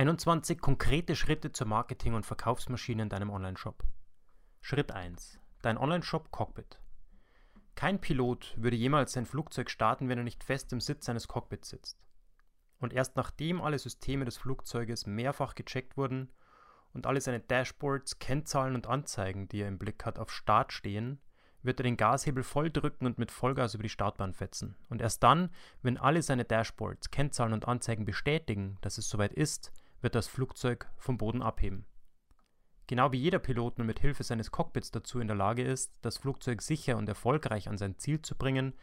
21 konkrete Schritte zur Marketing- und Verkaufsmaschine in deinem Onlineshop. Schritt 1. Dein Onlineshop Cockpit. Kein Pilot würde jemals sein Flugzeug starten, wenn er nicht fest im Sitz seines Cockpits sitzt. Und erst nachdem alle Systeme des Flugzeuges mehrfach gecheckt wurden und alle seine Dashboards, Kennzahlen und Anzeigen, die er im Blick hat, auf Start stehen, wird er den Gashebel voll drücken und mit Vollgas über die Startbahn fetzen. Und erst dann, wenn alle seine Dashboards, Kennzahlen und Anzeigen bestätigen, dass es soweit ist, wird das Flugzeug vom Boden abheben. Genau wie jeder Pilot nur mit Hilfe seines Cockpits dazu in der Lage ist, das Flugzeug sicher und erfolgreich an sein Ziel zu bringen,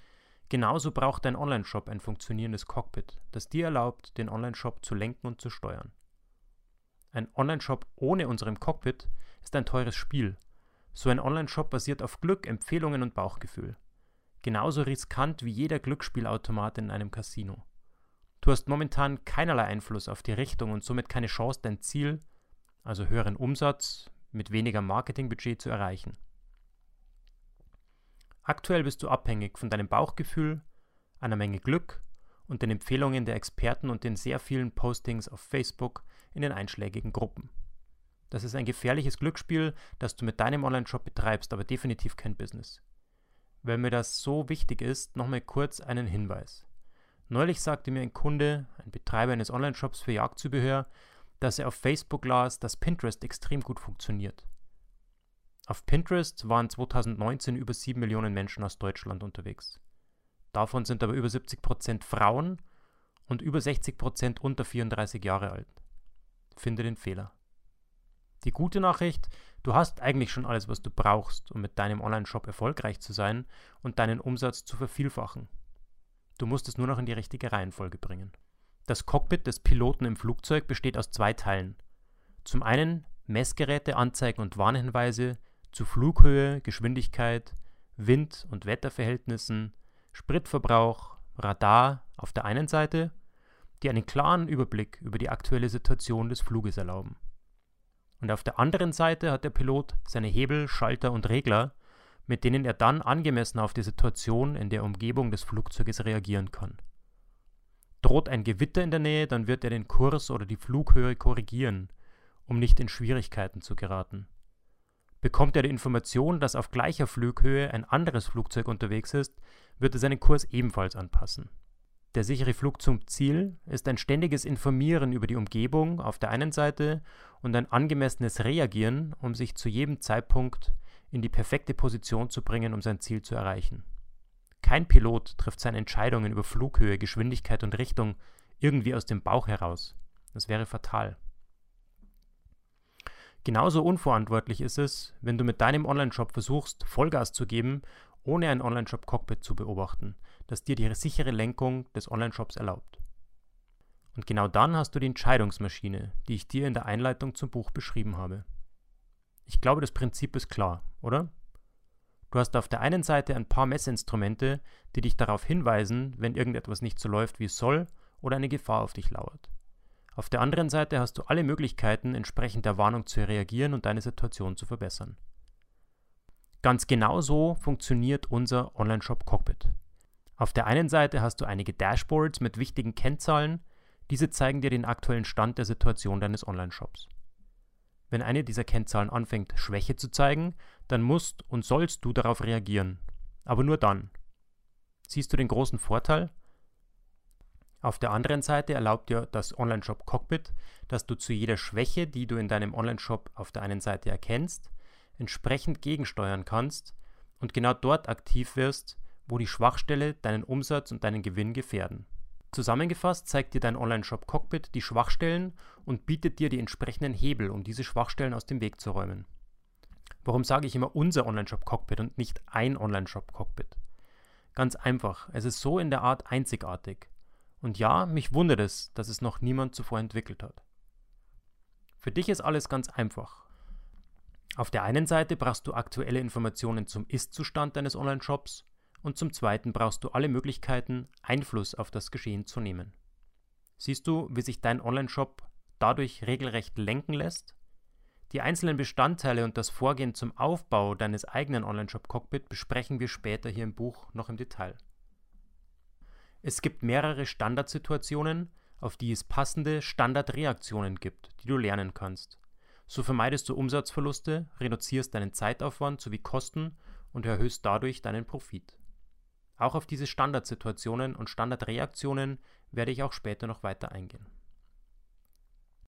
genauso braucht dein Onlineshop ein funktionierendes Cockpit, das dir erlaubt, den Onlineshop zu lenken und zu steuern. Ein Onlineshop ohne unserem Cockpit ist ein teures Spiel. So ein Onlineshop basiert auf Glück, Empfehlungen und Bauchgefühl. Genauso riskant wie jeder Glücksspielautomat in einem Casino. Du hast momentan keinerlei Einfluss auf die Richtung und somit keine Chance, dein Ziel, also höheren Umsatz, mit weniger Marketingbudget zu erreichen. Aktuell bist du abhängig von deinem Bauchgefühl, einer Menge Glück und den Empfehlungen der Experten und den sehr vielen Postings auf Facebook in den einschlägigen Gruppen. Das ist ein gefährliches Glücksspiel, das du mit deinem Online-Shop betreibst, aber definitiv kein Business. Weil mir das so wichtig ist, nochmal kurz einen Hinweis. Neulich sagte mir ein Kunde, ein Betreiber eines Online-Shops für Jagdzubehör, dass er auf Facebook las, dass Pinterest extrem gut funktioniert. Auf Pinterest waren 2019 über 7 Millionen Menschen aus Deutschland unterwegs. Davon sind aber über 70 Prozent Frauen und über 60 Prozent unter 34 Jahre alt. Finde den Fehler. Die gute Nachricht, du hast eigentlich schon alles, was du brauchst, um mit deinem Online-Shop erfolgreich zu sein und deinen Umsatz zu vervielfachen. Du musst es nur noch in die richtige Reihenfolge bringen. Das Cockpit des Piloten im Flugzeug besteht aus zwei Teilen. Zum einen Messgeräte, Anzeigen und Warnhinweise zu Flughöhe, Geschwindigkeit, Wind- und Wetterverhältnissen, Spritverbrauch, Radar auf der einen Seite, die einen klaren Überblick über die aktuelle Situation des Fluges erlauben. Und auf der anderen Seite hat der Pilot seine Hebel, Schalter und Regler, mit denen er dann angemessen auf die Situation in der Umgebung des Flugzeuges reagieren kann. Droht ein Gewitter in der Nähe, dann wird er den Kurs oder die Flughöhe korrigieren, um nicht in Schwierigkeiten zu geraten. Bekommt er die Information, dass auf gleicher Flughöhe ein anderes Flugzeug unterwegs ist, wird er seinen Kurs ebenfalls anpassen. Der sichere Flug zum Ziel ist ein ständiges Informieren über die Umgebung auf der einen Seite und ein angemessenes Reagieren, um sich zu jedem Zeitpunkt in die perfekte Position zu bringen, um sein Ziel zu erreichen. Kein Pilot trifft seine Entscheidungen über Flughöhe, Geschwindigkeit und Richtung irgendwie aus dem Bauch heraus. Das wäre fatal. Genauso unverantwortlich ist es, wenn du mit deinem Onlineshop versuchst, Vollgas zu geben, ohne ein Onlineshop-Cockpit zu beobachten, das dir die sichere Lenkung des Onlineshops erlaubt. Und genau dann hast du die Entscheidungsmaschine, die ich dir in der Einleitung zum Buch beschrieben habe. Ich glaube, das Prinzip ist klar, oder? Du hast auf der einen Seite ein paar Messinstrumente, die dich darauf hinweisen, wenn irgendetwas nicht so läuft, wie es soll, oder eine Gefahr auf dich lauert. Auf der anderen Seite hast du alle Möglichkeiten, entsprechend der Warnung zu reagieren und deine Situation zu verbessern. Ganz genau so funktioniert unser Online-Shop Cockpit. Auf der einen Seite hast du einige Dashboards mit wichtigen Kennzahlen, diese zeigen dir den aktuellen Stand der Situation deines Online-Shops. Wenn eine dieser Kennzahlen anfängt, Schwäche zu zeigen, dann musst und sollst du darauf reagieren. Aber nur dann. Siehst du den großen Vorteil? Auf der anderen Seite erlaubt dir das Online-Shop Cockpit, dass du zu jeder Schwäche, die du in deinem Online-Shop auf der einen Seite erkennst, entsprechend gegensteuern kannst und genau dort aktiv wirst, wo die Schwachstelle deinen Umsatz und deinen Gewinn gefährden. Zusammengefasst zeigt dir dein Online-Shop Cockpit die Schwachstellen und bietet dir die entsprechenden Hebel, um diese Schwachstellen aus dem Weg zu räumen. Warum sage ich immer unser Online-Shop Cockpit und nicht ein Online-Shop Cockpit? Ganz einfach, es ist so in der Art einzigartig. Und ja, mich wundert es, dass es noch niemand zuvor entwickelt hat. Für dich ist alles ganz einfach. Auf der einen Seite brauchst du aktuelle Informationen zum Ist-Zustand deines Online-Shops und zum Zweiten brauchst du alle Möglichkeiten, Einfluss auf das Geschehen zu nehmen. Siehst du, wie sich dein Online-Shop dadurch regelrecht lenken lässt? Die einzelnen Bestandteile und das Vorgehen zum Aufbau deines eigenen Online-Shop-Cockpit besprechen wir später hier im Buch noch im Detail. Es gibt mehrere Standardsituationen, auf die es passende Standardreaktionen gibt, die du lernen kannst. So vermeidest du Umsatzverluste, reduzierst deinen Zeitaufwand sowie Kosten und erhöhst dadurch deinen Profit. Auch auf diese Standardsituationen und Standardreaktionen werde ich auch später noch weiter eingehen.